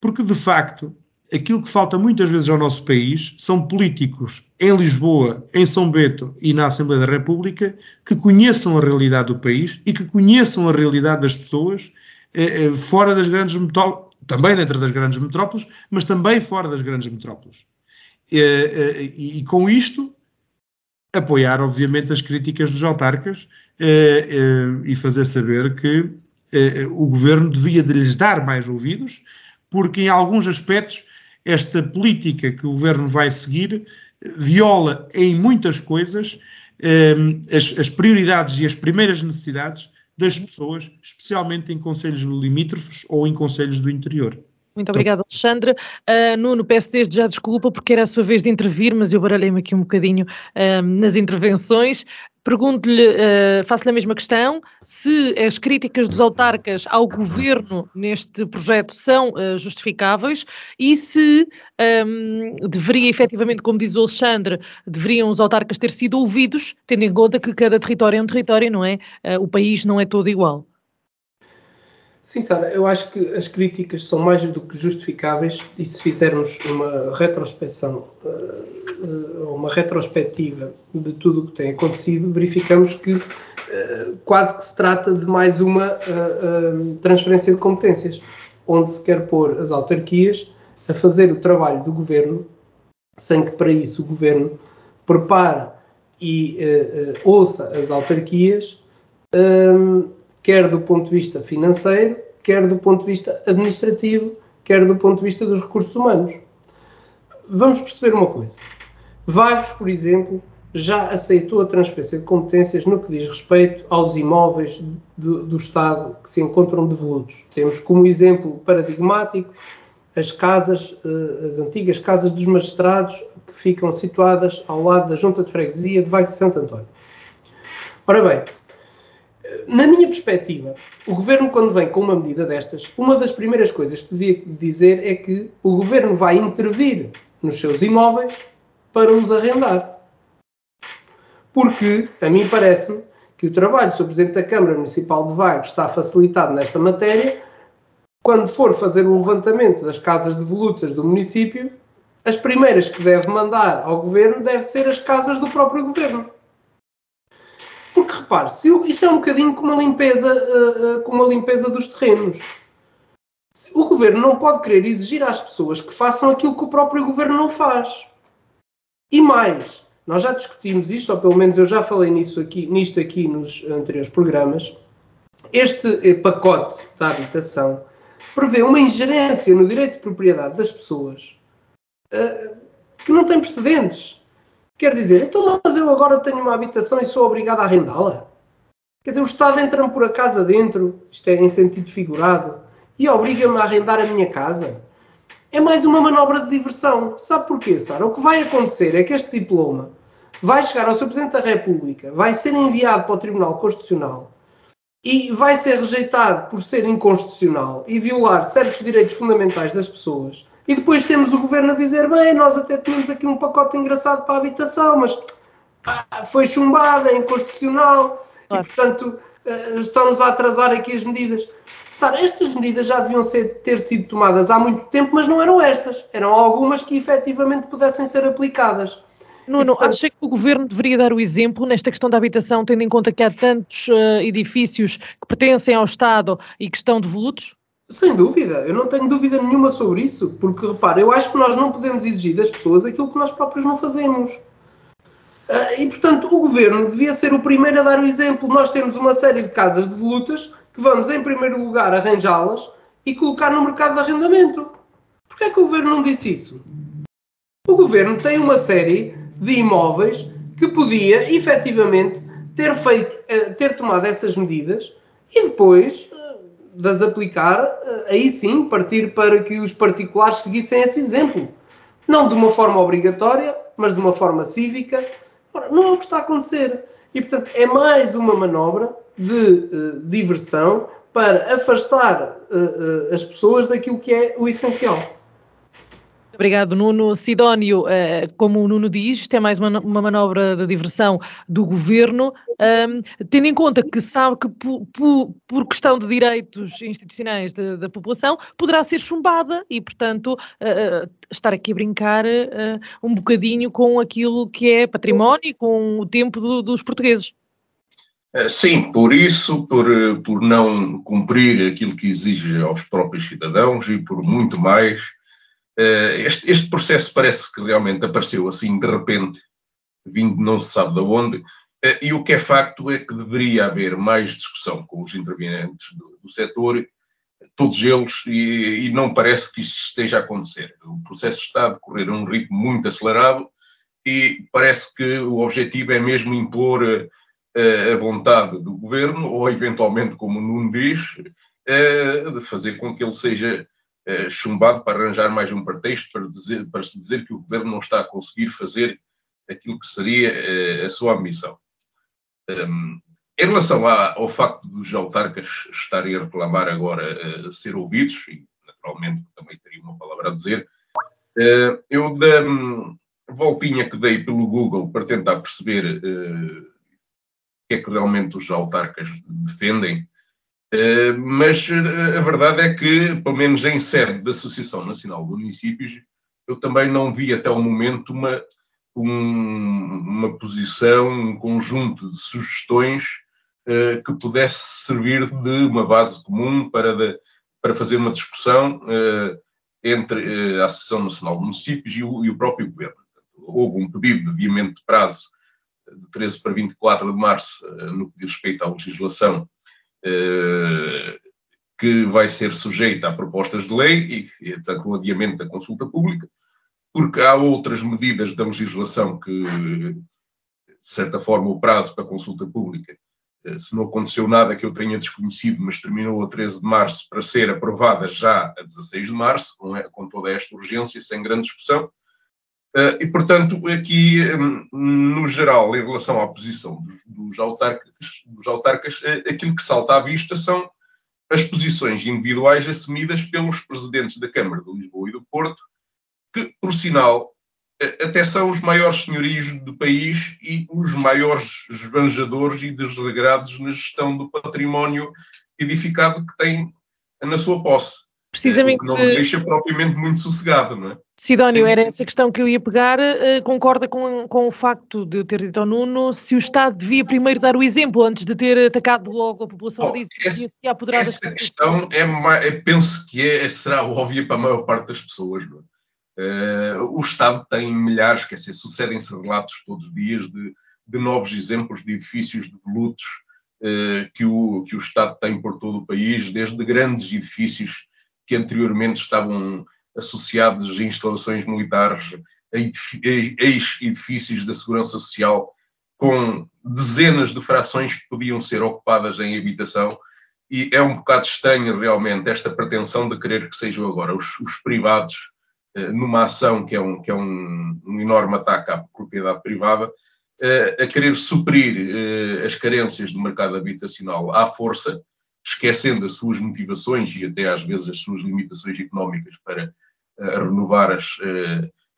Porque, de facto, aquilo que falta muitas vezes ao nosso país são políticos em Lisboa, em São Bento e na Assembleia da República que conheçam a realidade do país e que conheçam a realidade das pessoas eh, eh, fora das grandes metrópoles, também dentro das grandes metrópoles, mas também fora das grandes metrópoles. Eh, eh e, com isto, apoiar, obviamente, as críticas dos autarcas eh, eh, e fazer saber que o governo devia de lhes dar mais ouvidos porque em alguns aspectos esta política que o governo vai seguir viola em muitas coisas eh, as, as, prioridades e as primeiras necessidades das pessoas, especialmente em conselhos limítrofes ou em conselhos do interior.
Muito obrigada, Alexandre. Uh, Nuno, peço desde já desculpa porque era a sua vez de intervir, mas eu baralhei-me aqui um bocadinho uh, nas intervenções. Pergunto-lhe, uh, faço-lhe a mesma questão, se as críticas dos autarcas ao governo neste projeto são uh, justificáveis e se um, deveria efetivamente, como diz o Alexandre, deveriam os autarcas ter sido ouvidos, tendo em conta que cada território é um território, não é? Uh, o país não é todo igual.
Sim, Sara, eu acho que as críticas são mais do que justificáveis e se fizermos uma retrospeção, eh, eh, uma retrospectiva de tudo o que tem acontecido, verificamos que eh, quase que se trata de mais uma transferência de competências, onde se quer pôr as autarquias a fazer o trabalho do governo, sem que para isso o governo prepare e ouça as autarquias quer do ponto de vista financeiro, quer do ponto de vista administrativo, quer do ponto de vista dos recursos humanos. Vamos perceber uma coisa. Vagos, por exemplo, já aceitou a transferência de competências no que diz respeito aos imóveis do, do Estado que se encontram devolutos. Temos como exemplo paradigmático as casas, eh, as antigas casas dos magistrados que ficam situadas ao lado da Junta de Freguesia de Vagos de Santo António. Ora bem, na minha perspectiva, o governo, quando vem com uma medida destas, uma das primeiras coisas que devia dizer é que o governo vai intervir nos seus imóveis para os arrendar. Porque, a mim parece-me, que o trabalho do Sr. Presidente da Câmara Municipal de Vagos está facilitado nesta matéria, quando for fazer o levantamento das casas devolutas do município, as primeiras que deve mandar ao governo devem ser as casas do próprio governo. Porque repare, se eu, isto é um bocadinho como uma limpeza, uh, uh, limpeza dos terrenos. O governo não pode querer exigir às pessoas que façam aquilo que o próprio governo não faz. E mais, nós já discutimos isto, ou pelo menos eu já falei nisso aqui, nisto aqui nos anteriores programas. Este eh, pacote da habitação prevê uma ingerência no direito de propriedade das pessoas uh, que não tem precedentes. Quer dizer, então, mas eu agora tenho uma habitação e sou obrigado a arrendá-la? Quer dizer, o Estado entra-me por a casa dentro, isto é em sentido figurado, e obriga-me a arrendar a minha casa. é mais uma manobra de diversão. Sabe porquê, Sara? O que vai acontecer é que este diploma vai chegar ao Sr. Presidente da República, vai ser enviado para o Tribunal Constitucional e vai ser rejeitado por ser inconstitucional e violar certos direitos fundamentais das pessoas. E depois temos o governo a dizer: bem, nós até tínhamos aqui um pacote engraçado para a habitação, mas pá, foi chumbada, é inconstitucional, claro. e portanto eh, estão-nos a atrasar aqui as medidas. Sara, estas medidas já deviam ser, ter sido tomadas há muito tempo, mas não eram estas. Eram algumas que efetivamente pudessem ser aplicadas.
Nuno, portanto... acha que o Governo deveria dar o exemplo nesta questão da habitação, tendo em conta que há tantos uh, edifícios que pertencem ao Estado e que estão devolutos?
Sem dúvida, eu não tenho dúvida nenhuma sobre isso, porque repara, eu acho que nós não podemos exigir das pessoas aquilo que nós próprios não fazemos. Uh, e portanto, o Governo devia ser o primeiro a dar o exemplo. Nós temos uma série de casas devolutas que vamos, em primeiro lugar, arranjá-las e colocar no mercado de arrendamento. Porquê é que o Governo não disse isso? O Governo tem uma série de imóveis que podia efetivamente ter feito, eh, ter tomado essas medidas e depois das aplicar, eh, aí sim partir para que os particulares seguissem esse exemplo. Não de uma forma obrigatória, mas de uma forma cívica. Ora, não é o que está a acontecer. E, portanto, é mais uma manobra de uh, diversão para afastar uh, uh, as pessoas daquilo que é o essencial.
Obrigado, Nuno. Sidónio, eh, como o Nuno diz, isto é mais uma, manobra de diversão do governo, tendo em conta que sabe que por, questão de direitos institucionais da população poderá ser chumbada e, portanto, eh, estar aqui a brincar um bocadinho com aquilo que é património e com o tempo dos portugueses.
Sim, por isso, por, por não cumprir aquilo que exige aos próprios cidadãos e por muito mais este, este, processo parece que realmente apareceu assim de repente, vindo não se sabe de onde, eh, e o que é facto é que deveria haver mais discussão com os intervenientes do, do setor, todos eles, e, e, não parece que isso esteja a acontecer. O processo está a decorrer a um ritmo muito acelerado e parece que o objetivo é mesmo impor a, eh, a vontade do governo, ou eventualmente, como o Nuno diz, de fazer com que ele seja eh, chumbado para arranjar mais um pretexto para, dizer, para se dizer que o governo não está a conseguir fazer aquilo que seria eh, a sua ambição. Um, em relação à, ao facto dos autarcas estarem a reclamar agora uh, ser ouvidos, e naturalmente também teria uma palavra a dizer, uh, eu da um, voltinha que dei pelo Google para tentar perceber o que é que realmente os autarcas defendem, eh, mas eh, a verdade é que, pelo menos em sede da Associação Nacional de Municípios, eu também não vi até o momento uma, um, uma posição, um conjunto de sugestões uh, que pudesse servir de uma base comum para, de, para fazer uma discussão uh, entre uh, a Associação Nacional de Municípios e o, e o próprio Governo. Houve um pedido de adiamento de prazo de 13 para 24 de março no que diz respeito à legislação eh, que vai ser sujeita a propostas de lei e, e tanto o adiamento da consulta pública, porque há outras medidas da legislação que, de certa forma, o prazo para a consulta pública, eh, se não aconteceu nada que eu tenha desconhecido, mas terminou a 13 de março para ser aprovada já a 16 de março, com, com toda esta urgência, sem grande discussão. Uh, e, portanto, aqui, um, no geral, em relação à posição dos, dos autarcas, dos autarcas uh, aquilo que salta à vista são as posições individuais assumidas pelos presidentes da Câmara de Lisboa e do Porto, que, por sinal, uh, até são os maiores senhorios do país e os maiores esbanjadores e desregrados na gestão do património edificado que têm na sua posse.
Precisamente.
Que não me deixa propriamente muito sossegado, não é?
Sidónio, Sim. era essa questão que eu ia pegar. Uh, concorda com, com o facto de eu ter dito ao Nuno se o Estado devia primeiro dar o exemplo antes de ter atacado logo a população disso, essa, se apoderar
essa questão é, é, penso que é, será óbvia para a maior parte das pessoas. Uh, o Estado tem milhares, quer dizer, sucedem-se relatos todos os dias de, de novos exemplos de edifícios devolutos uh, que, o, que o Estado tem por todo o país, desde grandes edifícios que anteriormente estavam associados a instalações militares, a ex-edifícios da Segurança Social, com dezenas de frações que podiam ser ocupadas em habitação, e é um bocado estranho realmente esta pretensão de querer que sejam agora os, os privados numa ação que é um, que é um, um enorme ataque à propriedade privada, a querer suprir as carências do mercado habitacional à força, esquecendo as suas motivações e até às vezes as suas limitações económicas para renovar as,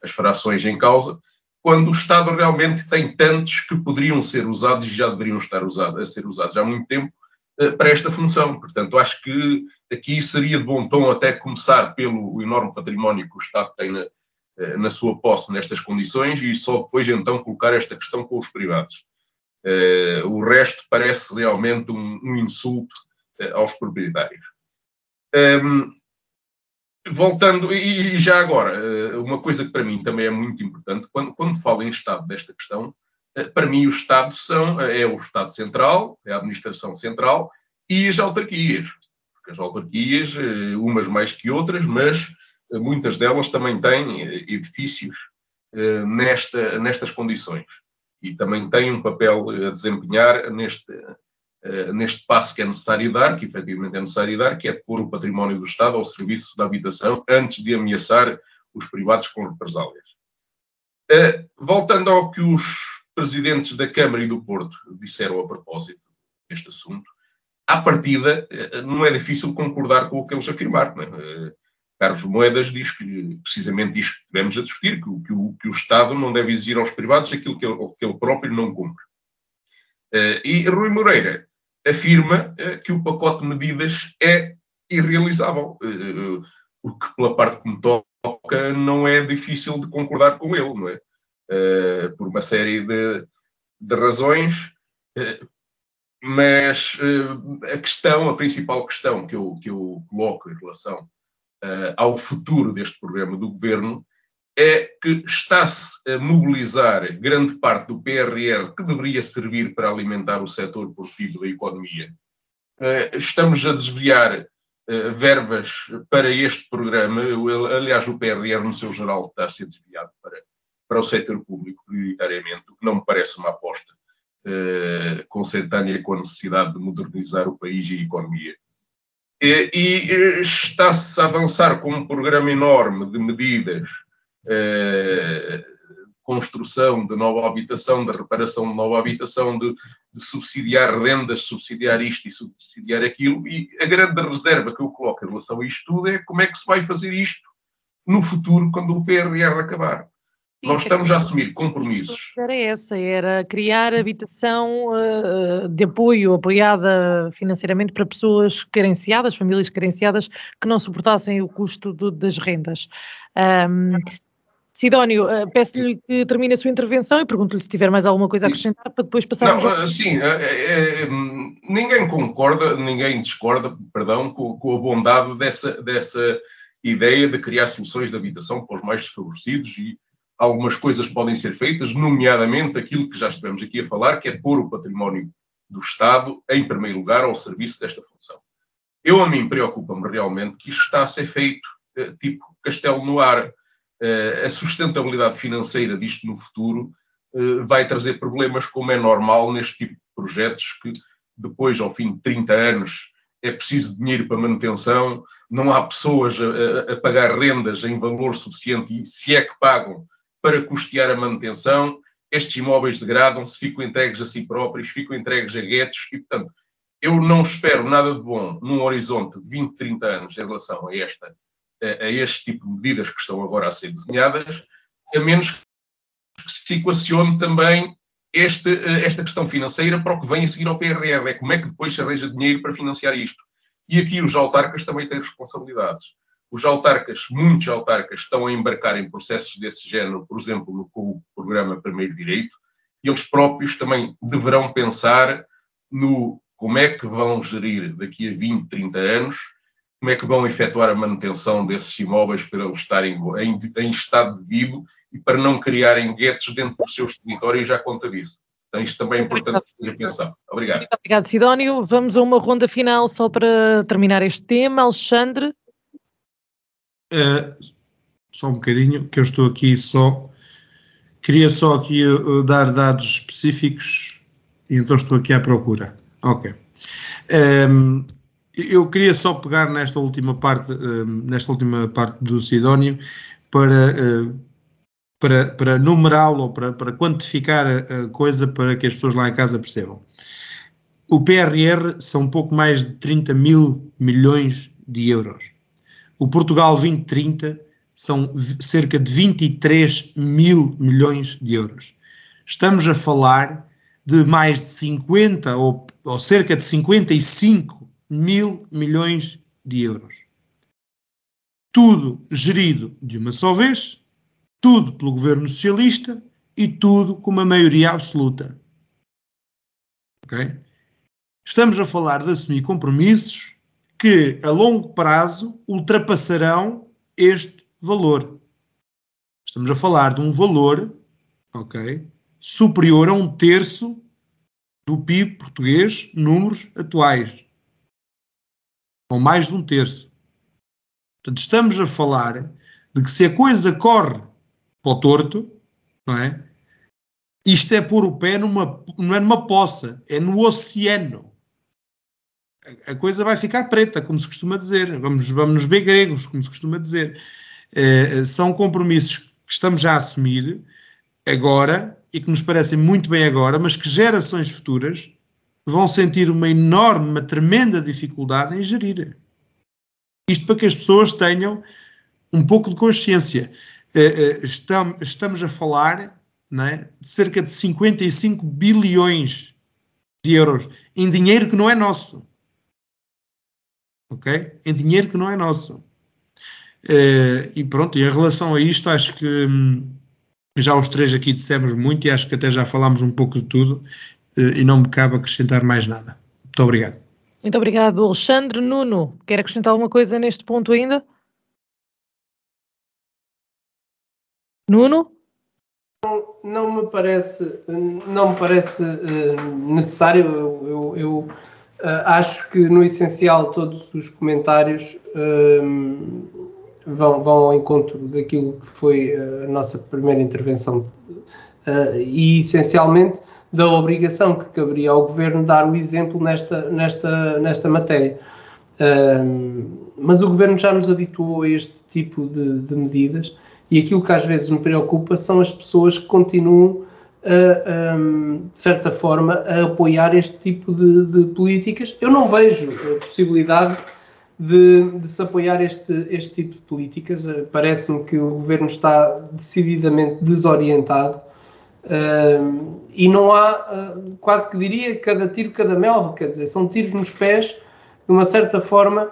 as frações em causa, quando o Estado realmente tem tantos que poderiam ser usados e já deveriam estar usados, a ser usados há muito tempo para esta função. Portanto, acho que aqui seria de bom tom até começar pelo enorme património que o Estado tem na, na sua posse nestas condições e só depois então colocar esta questão com os privados. Uh, o resto parece realmente um, um insulto uh, aos proprietários. Um, voltando, e, já agora, uh, uma coisa que para mim também é muito importante, quando, quando falo em Estado desta questão, para mim o Estado são, é o Estado Central, é a administração central e as autarquias. Porque as autarquias, umas mais que outras, mas muitas delas também têm eh, edifícios eh, nesta, nestas condições e também têm um papel a desempenhar neste, eh, neste passo que é necessário dar, que efetivamente é necessário dar, que é pôr o património do Estado ao serviço da habitação antes de ameaçar os privados com represálias. Voltando ao que os presidentes da Câmara e do Porto disseram a propósito deste assunto, à partida não é difícil concordar com o que eles afirmaram. É? Carlos Moedas diz que precisamente isto que tivemos a discutir, que, que, o, que o Estado não deve exigir aos privados aquilo que ele, que ele próprio não cumpre. E Rui Moreira afirma uh, que o pacote de medidas é irrealizável, uh, o que pela parte que me toca não é difícil de concordar com ele, não é? por uma série de, de razões, mas a questão, a principal questão que eu, que eu coloco em relação ao futuro deste programa do governo é que está-se a mobilizar grande parte do PRR que deveria servir para alimentar o setor produtivo da economia. Uh, estamos a desviar uh, verbas para este programa. Aliás, o PRR, no seu geral, está a ser desviado para, para o setor público, prioritariamente, o que não me parece uma aposta uh, com a necessidade de modernizar o país e a economia. E, e está-se a avançar com um programa enorme de medidas, eh, construção de nova habitação, de reparação de nova habitação, de, de, subsidiar rendas, subsidiar isto e subsidiar aquilo, e a grande reserva que eu coloco em relação a isto tudo é como é que se vai fazer isto no futuro, quando o PRR acabar. Nós estamos a assumir compromissos.
Era essa, era criar habitação uh, de apoio, apoiada financeiramente para pessoas carenciadas, famílias carenciadas, que não suportassem o custo do, das rendas. Um, Sidónio, uh, peço-lhe que termine a sua intervenção e pergunto-lhe se tiver mais alguma coisa a acrescentar para depois passarmos...
Não, ao... sim, é, é, ninguém concorda, ninguém discorda, perdão, com, com a bondade dessa, dessa ideia de criar soluções de habitação para os mais desfavorecidos e algumas coisas podem ser feitas, nomeadamente aquilo que já estivemos aqui a falar, que é pôr o património do Estado em primeiro lugar ao serviço desta função. Eu, a mim, preocupa-me realmente que isto está a ser feito eh, tipo castelo no ar. Eh, a sustentabilidade financeira disto no futuro eh, vai trazer problemas, como é normal neste tipo de projetos, que depois, ao fim de 30 anos, é preciso dinheiro para manutenção, não há pessoas a, a, pagar rendas em valor suficiente e, se é que pagam, para custear a manutenção, estes imóveis degradam-se, ficam entregues a si próprios, ficam entregues a guetos e, portanto, eu não espero nada de bom num horizonte de 20, 30 anos em relação a, esta, a, este tipo de medidas que estão agora a ser desenhadas, a menos que se equacione também este, esta questão financeira para o que vem a seguir ao PRR. É como é que depois se arranja dinheiro para financiar isto. E aqui os autarcas também têm responsabilidades. Os autarcas, muitos autarcas, estão a embarcar em processos desse género, por exemplo, com o programa Primeiro Direito, e eles próprios também deverão pensar no como é que vão gerir daqui a 20, 30 anos, como é que vão efetuar a manutenção desses imóveis para eles estarem em, em estado devido e para não criarem guetos dentro dos seus territórios à conta disso. Então, isto também é importante fazer pensar. Obrigado. Muito
obrigado, Sidónio. Vamos a uma ronda final só para terminar este tema. Alexandre.
Uh, só um bocadinho, que eu estou aqui só. Queria só aqui uh, dar dados específicos e então estou aqui à procura. Ok. Um, ehm, eu queria só pegar nesta última parte, ehm, nesta última parte do Sidónio, para, para, para numerá-lo para, para quantificar a, coisa para que as pessoas lá em casa percebam. O PRR são pouco mais de 30 mil milhões de euros. O Portugal 2030 são cerca de 23 mil milhões de euros. Estamos a falar de mais de 50 ou, ou cerca de 55 mil milhões de euros. Tudo gerido de uma só vez, tudo pelo governo socialista e tudo com uma maioria absoluta. Estamos a falar de assumir compromissos que a longo prazo ultrapassarão este valor. Estamos a falar de um valor, ok, superior a um terço do PIB português, números atuais. Ou mais de um terço. Portanto, estamos a falar de que se a coisa corre para o torto, não é? Isto é pôr o pé numa, não é numa poça, é no oceano a coisa vai ficar preta, como se costuma dizer. Vamos, vamos nos ver gregos, como se costuma dizer. Uh, são compromissos que estamos a assumir agora e que nos parecem muito bem agora, mas que gerações futuras vão sentir uma enorme, uma tremenda dificuldade em gerir. Isto para que as pessoas tenham um pouco de consciência. Uh, uh, estamos, a falar é, de cerca de 55 bilhões de euros em dinheiro que não é nosso ok? Em dinheiro que não é nosso. Uh, e pronto, e em relação a isto, acho que hum, já os três aqui dissemos muito e acho que até já falámos um pouco de tudo e não me cabe acrescentar mais nada. Muito obrigado.
Muito obrigado, Alexandre. Nuno, quer acrescentar alguma coisa neste ponto ainda? Nuno?
Não, não me parece, não me parece uh, necessário. Eu, eu, eu Uh, acho que no essencial todos os comentários uh, vão, vão ao encontro daquilo que foi a nossa primeira intervenção uh, e essencialmente da obrigação que caberia ao governo dar o exemplo nesta, nesta, nesta matéria. mas o governo já nos habituou a este tipo de, de medidas e aquilo que às vezes me preocupa são as pessoas que continuam a, de certa forma, a apoiar este tipo de, de políticas. Eu não vejo a possibilidade de, de, se apoiar este, este tipo de políticas. Uh, Parece-me que o governo está decididamente desorientado uh, e não há, uh, quase que diria, cada tiro, cada mel, quer dizer, são tiros nos pés, de uma certa forma,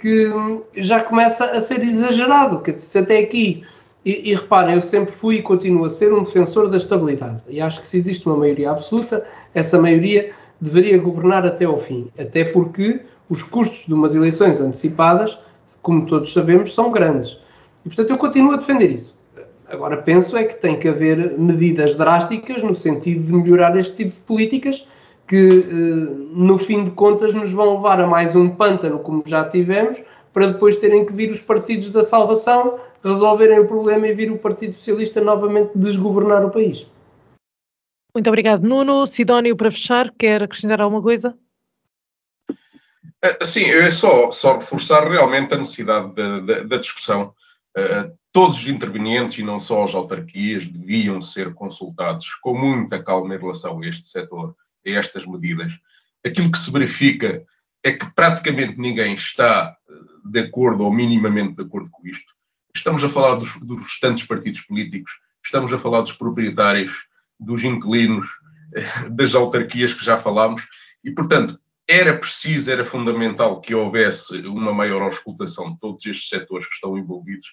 que já começa a ser exagerado. Quer dizer, se até aqui e, e, reparem, eu sempre fui e continuo a ser um defensor da estabilidade. E acho que se existe uma maioria absoluta, essa maioria deveria governar até ao fim. Até porque os custos de umas eleições antecipadas, como todos sabemos, são grandes. E portanto eu continuo a defender isso. Agora penso é que tem que haver medidas drásticas no sentido de melhorar este tipo de políticas que, eh, no fim de contas, nos vão levar a mais um pântano, como já tivemos, para depois terem que vir os partidos da salvação resolverem o problema e vir o Partido Socialista novamente desgovernar o país.
Muito obrigado, Nuno. Sidónio, para fechar, quer acrescentar alguma coisa?
Eh, sim, é só, só reforçar realmente a necessidade da, da, da discussão. Uh, todos os intervenientes, e não só as autarquias, deviam ser consultados com muita calma em relação a este setor, a estas medidas. Aquilo que se verifica é que praticamente ninguém está de acordo ou minimamente de acordo com isto. Estamos a falar dos, dos restantes partidos políticos, estamos a falar dos proprietários, dos inquilinos, eh, das autarquias que já falámos, e, portanto, era preciso, era fundamental que houvesse uma maior auscultação de todos estes setores que estão envolvidos,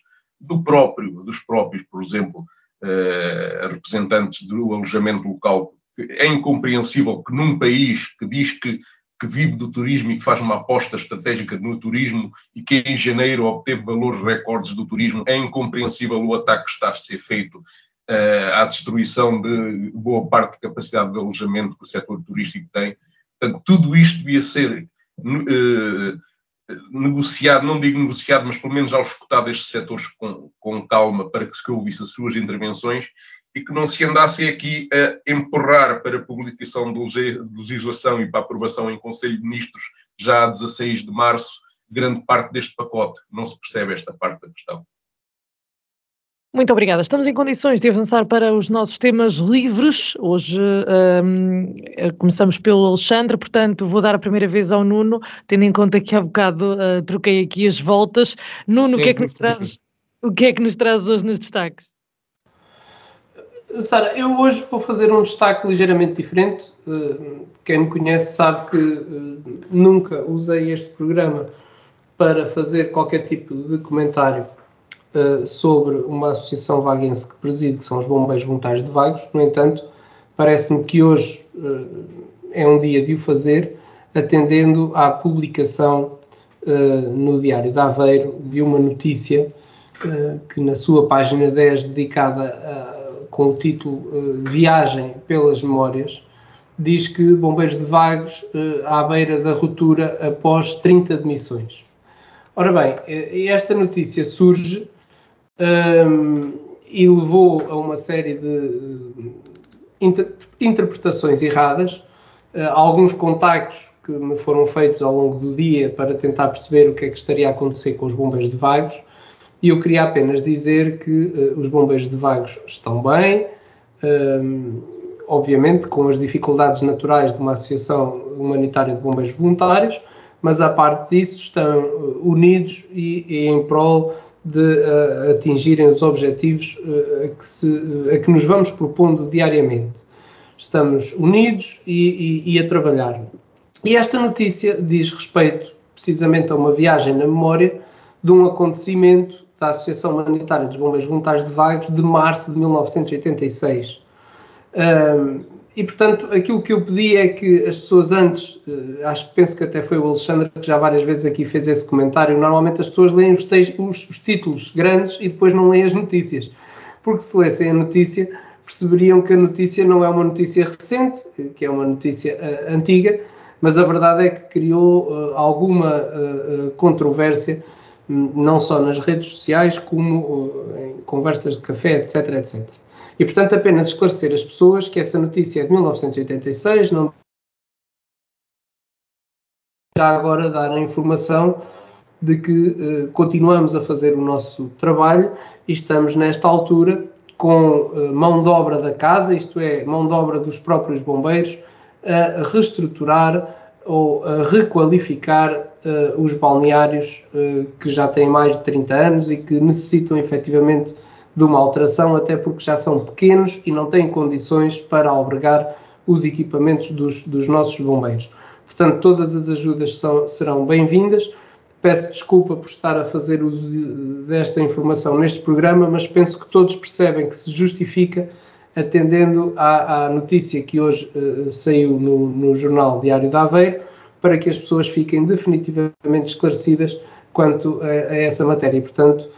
do próprio, dos próprios, por exemplo, uh, representantes do alojamento local. É incompreensível que num país que diz que que vive do turismo e que faz uma aposta estratégica no turismo e que em janeiro obteve valores recordes do turismo, é incompreensível o ataque que está a ser feito uh, à destruição de boa parte da capacidade de alojamento que o setor turístico tem. Portanto, tudo isto devia ser uh, negociado, não digo negociado, mas pelo menos auscultado estes setores com, com calma para que se ouvisse as suas intervenções e que não se andasse aqui a empurrar para a publicação de legislação e para aprovação em Conselho de Ministros já a 16 de março grande parte deste pacote. Não se percebe esta parte da questão.
Muito obrigada. Estamos em condições de avançar para os nossos temas livres. Hoje um, começamos pelo Alexandre, portanto vou dar a primeira vez ao Nuno, tendo em conta que há bocado uh, troquei aqui as voltas. Nuno, o que, é que nos traz, o que é que nos traz hoje nos destaques?
Sara, eu hoje vou fazer um destaque ligeiramente diferente. Uh, quem me conhece sabe que nunca usei este programa para fazer qualquer tipo de comentário uh, sobre uma associação vaguense que presido, que são os Bombeiros Voluntários de Vagos. No entanto, parece-me que hoje uh, é um dia de o fazer, atendendo à publicação uh, no Diário de Aveiro de uma notícia que, na sua página 10, dedicada a, com o título Viagem pelas Memórias, diz que Bombeiros de Vagos à beira da ruptura após 30 demissões. Ora bem, esta notícia surge um, e levou a uma série de inter, interpretações erradas, uh, alguns contactos que me foram feitos ao longo do dia para tentar perceber o que é que estaria a acontecer com os bombeiros de Vagos, e eu queria apenas dizer que uh, os bombeiros de Vagos estão bem, um, obviamente com as dificuldades naturais de uma associação humanitária de bombeiros voluntários, mas à parte disso estão unidos e, e em prol de uh, atingirem os objetivos uh, a, que se, a que nos vamos propondo diariamente. Estamos unidos e, e, e, a trabalhar. E esta notícia diz respeito precisamente a uma viagem na memória de um acontecimento da Associação Humanitária dos Bombeiros Voluntários de Vagos de março de 1986. Um, e, portanto, aquilo que eu pedi é que as pessoas antes, uh, acho que penso que até foi o Alexandre que já várias vezes aqui fez esse comentário, normalmente as pessoas leem os, os, os títulos grandes e depois não leem as notícias. Porque se lessem a notícia, perceberiam que a notícia não é uma notícia recente, que é uma notícia uh, antiga, mas a verdade é que criou uh, alguma controvérsia, um, não só nas redes sociais, como em conversas de café, etc, etc. E, portanto, apenas esclarecer as pessoas que essa notícia é de 1986, não já agora dar a informação de que uh, continuamos a fazer o nosso trabalho e estamos nesta altura com uh, mão de obra da casa, isto é, mão de obra dos próprios bombeiros, a reestruturar ou a requalificar uh, os balneários que já têm mais de 30 anos e que necessitam efetivamente de uma alteração, até porque já são pequenos e não têm condições para albergar os equipamentos dos, dos nossos bombeiros. Portanto, todas as ajudas são, serão bem-vindas. Peço desculpa por estar a fazer uso de, desta informação neste programa, mas penso que todos percebem que se justifica atendendo à, à notícia que hoje uh, saiu no, no, jornal Diário da Aveiro, para que as pessoas fiquem definitivamente esclarecidas quanto a, a essa matéria. Portanto,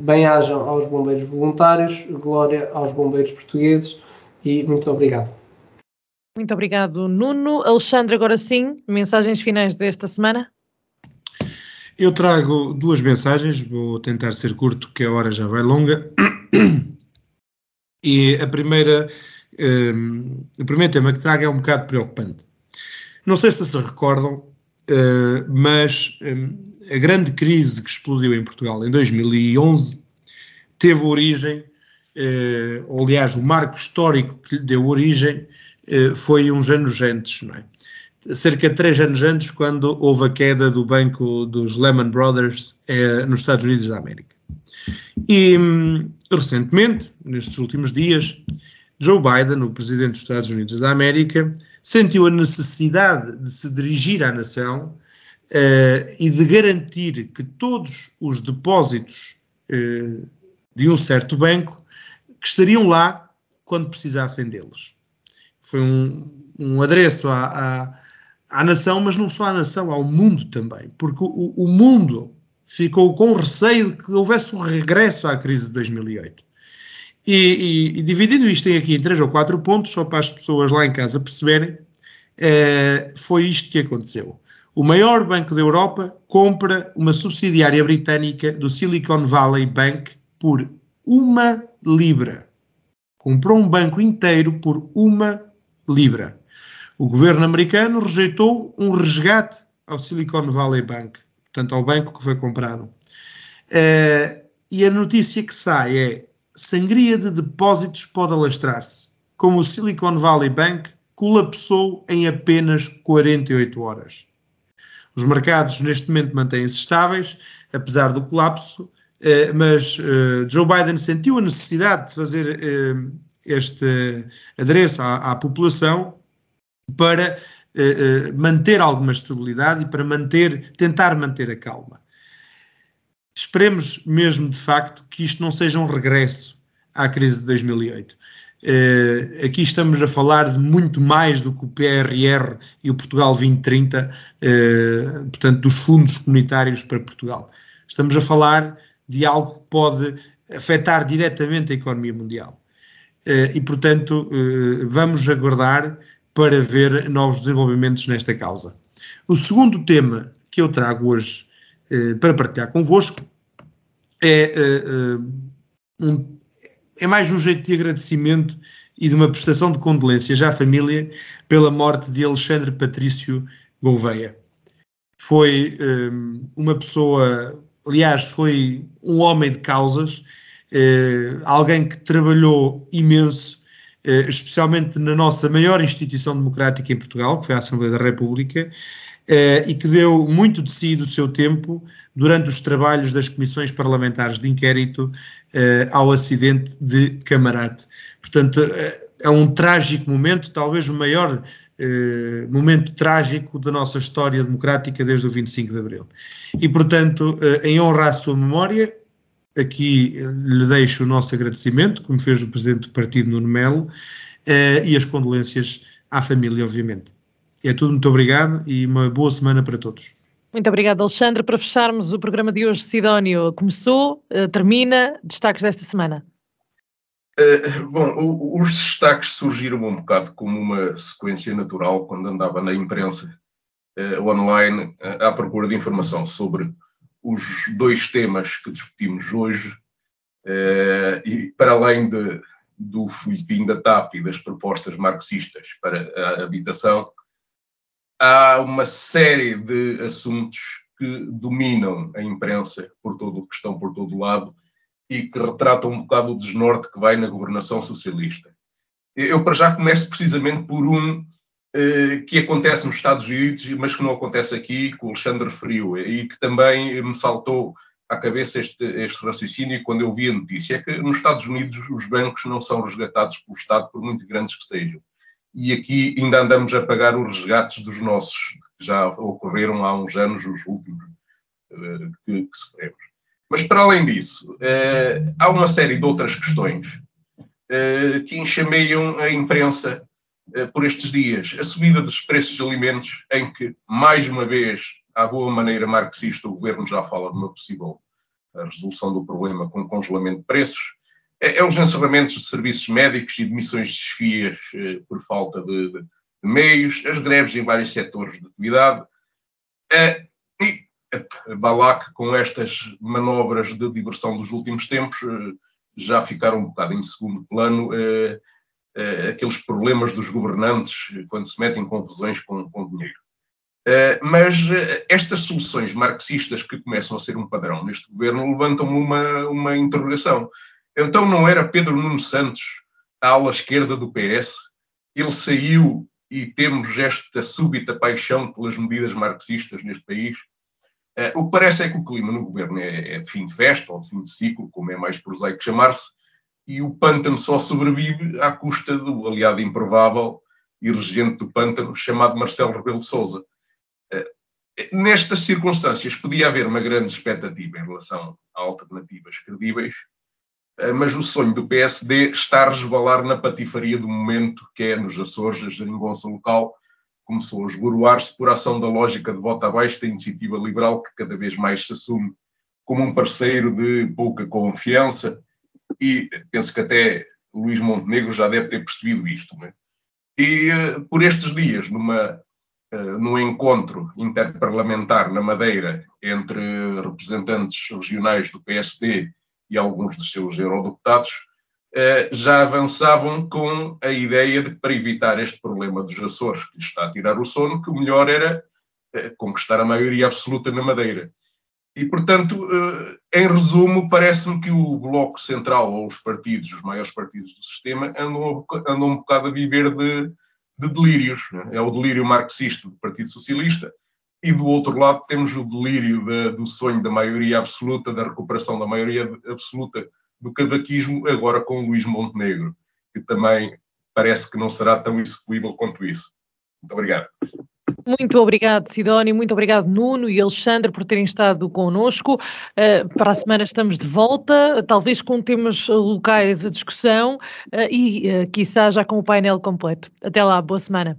bem-ajam aos bombeiros voluntários, glória aos bombeiros portugueses e muito obrigado.
Muito obrigado, Nuno. Alexandre, agora sim, mensagens finais desta semana?
Eu trago duas mensagens, vou tentar ser curto, que a hora já vai longa. E a primeira, um, o primeiro tema que trago é um bocado preocupante. Não sei se se recordam, uh, mas um, a grande crise que explodiu em Portugal em 2011 teve origem, eh, ou aliás, o marco histórico que lhe deu origem eh, foi uns anos antes, não é? cerca de três anos antes, quando houve a queda do banco dos Lehman Brothers eh, nos Estados Unidos da América. E hum, recentemente, nestes últimos dias, Joe Biden, o presidente dos Estados Unidos da América, sentiu a necessidade de se dirigir à nação uh, e de garantir que todos os depósitos uh, de um certo banco que estariam lá quando precisassem deles. Foi um, um adereço à, à, à, nação, mas não só à nação, ao mundo também, porque o, o mundo ficou com receio de que houvesse um regresso à crise de 2008. E, e, e, dividindo isto aqui em três ou quatro pontos, só para as pessoas lá em casa perceberem, eh, foi isto que aconteceu. O maior banco da Europa compra uma subsidiária britânica do Silicon Valley Bank por uma libra. Comprou um banco inteiro por uma libra. O governo americano rejeitou um resgate ao Silicon Valley Bank, portanto, ao banco que foi comprado. Uh, e a notícia que sai é sangria de depósitos pode alastrar-se, como o Silicon Valley Bank colapsou em apenas 48 horas. Os mercados neste momento mantêm-se estáveis, apesar do colapso, eh, mas eh, Joe Biden sentiu a necessidade de fazer eh, este adereço à, à população para manter alguma estabilidade e para manter, tentar manter a calma. Esperemos mesmo, de facto, que isto não seja um regresso à crise de 2008. Uh, aqui estamos a falar de muito mais do que o PRR e o Portugal 2030, uh, portanto, dos fundos comunitários para Portugal. Estamos a falar de algo que pode afetar diretamente a economia mundial. Uh, e, portanto, vamos aguardar para ver novos desenvolvimentos nesta causa. O segundo tema que eu trago hoje para partilhar convosco é um é mais um jeito de agradecimento e de uma prestação de condolências à família pela morte de Alexandre Patrício Gouveia. Foi um, uma pessoa, aliás, foi um homem de causas, uh, alguém que trabalhou imenso, uh, especialmente na nossa maior instituição democrática em Portugal, que foi a Assembleia da República, e que deu muito de si do seu tempo durante os trabalhos das comissões parlamentares de inquérito uh, ao acidente de Camarate. Portanto, uh, é um trágico momento, talvez o maior uh, momento trágico da nossa história democrática desde o 25 de Abril. E, portanto, em honra à sua memória, aqui lhe deixo o nosso agradecimento, como fez o Presidente do Partido, Nuno Melo, e as condolências à família, obviamente. É tudo, muito obrigado e uma boa semana para todos.
Muito obrigada, Alexandre. Para fecharmos o programa de hoje, Sidónio começou, uh, termina. Destaques desta semana.
Uh, bom, o, os destaques surgiram um bocado como uma sequência natural quando andava na imprensa uh, online à procura de informação sobre os dois temas que discutimos hoje e para além de, do folhetim da TAP e das propostas marxistas para a habitação, há uma série de assuntos que dominam a imprensa por todo, que estão por todo lado e que retratam um bocado o desnorte que vai na governação socialista. Eu, para já, começo precisamente por um eh, que acontece nos Estados Unidos, mas que não acontece aqui, que o Alexandre referiu, e que também me saltou à cabeça este, este raciocínio quando eu vi a notícia, é que nos Estados Unidos os bancos não são resgatados pelo Estado, por muito grandes que sejam e aqui ainda andamos a pagar os resgates dos nossos, que já ocorreram há uns anos, os últimos uh, que, que, sofremos. Mas, para além disso, uh, há uma série de outras questões uh, que enxameiam a imprensa por estes dias. A subida dos preços de alimentos, em que, mais uma vez, à boa maneira marxista, o governo já fala de uma possível resolução do problema com congelamento de preços é, é os encerramentos de serviços médicos e demissões de desfias eh, por falta de, de, meios, as greves em vários setores de atividade. Eh, e Balac, com estas manobras de diversão dos últimos tempos, eh, já ficaram um bocado em segundo plano eh, eh, aqueles problemas dos governantes quando se metem em confusões com, com dinheiro. Mas estas soluções marxistas que começam a ser um padrão neste governo levantam-me uma, uma interrogação. Então não era Pedro Nuno Santos a ala esquerda do PS? Ele saiu e temos esta súbita paixão pelas medidas marxistas neste país. Uh, o que parece é que o clima no governo é, é, de fim de festa ou de fim de ciclo, como é mais prosaico chamar-se, e o pântano só sobrevive à custa do aliado improvável e regente do pântano chamado Marcelo Rebelo de Sousa. Uh, nestas circunstâncias podia haver uma grande expectativa em relação a alternativas credíveis, eh, mas o sonho do PSD está a resvalar na patifaria do momento, que é nos Açores, a geringonça local, começou a esboroar-se por ação da lógica de voto abaixo da iniciativa liberal, que cada vez mais se assume como um parceiro de pouca confiança, e penso que até Luís Montenegro já deve ter percebido isto. É? E eh, por estes dias, numa, uh, num encontro interparlamentar na Madeira entre representantes regionais do PSD e alguns dos seus eurodeputados eh, já avançavam com a ideia de que para evitar este problema dos Açores, que lhes está a tirar o sono, que o melhor era eh, conquistar a maioria absoluta na Madeira. E, portanto, em resumo, parece-me que o Bloco Central, ou os partidos, os maiores partidos do sistema, andam, andam um bocado a viver de, de delírios. Né? É o delírio marxista do Partido Socialista, e do outro lado temos o delírio de, do sonho da maioria absoluta, da recuperação da maioria absoluta do cavaquismo, agora com Luís Montenegro, que também parece que não será tão execuível quanto isso. Muito obrigado.
Muito obrigado, Sidónio, muito obrigado, Nuno e Alexandre, por terem estado connosco. Uh, para a semana estamos de volta, talvez com temas locais a discussão uh, e, uh, quiçá, já com o painel completo. Até lá, boa semana.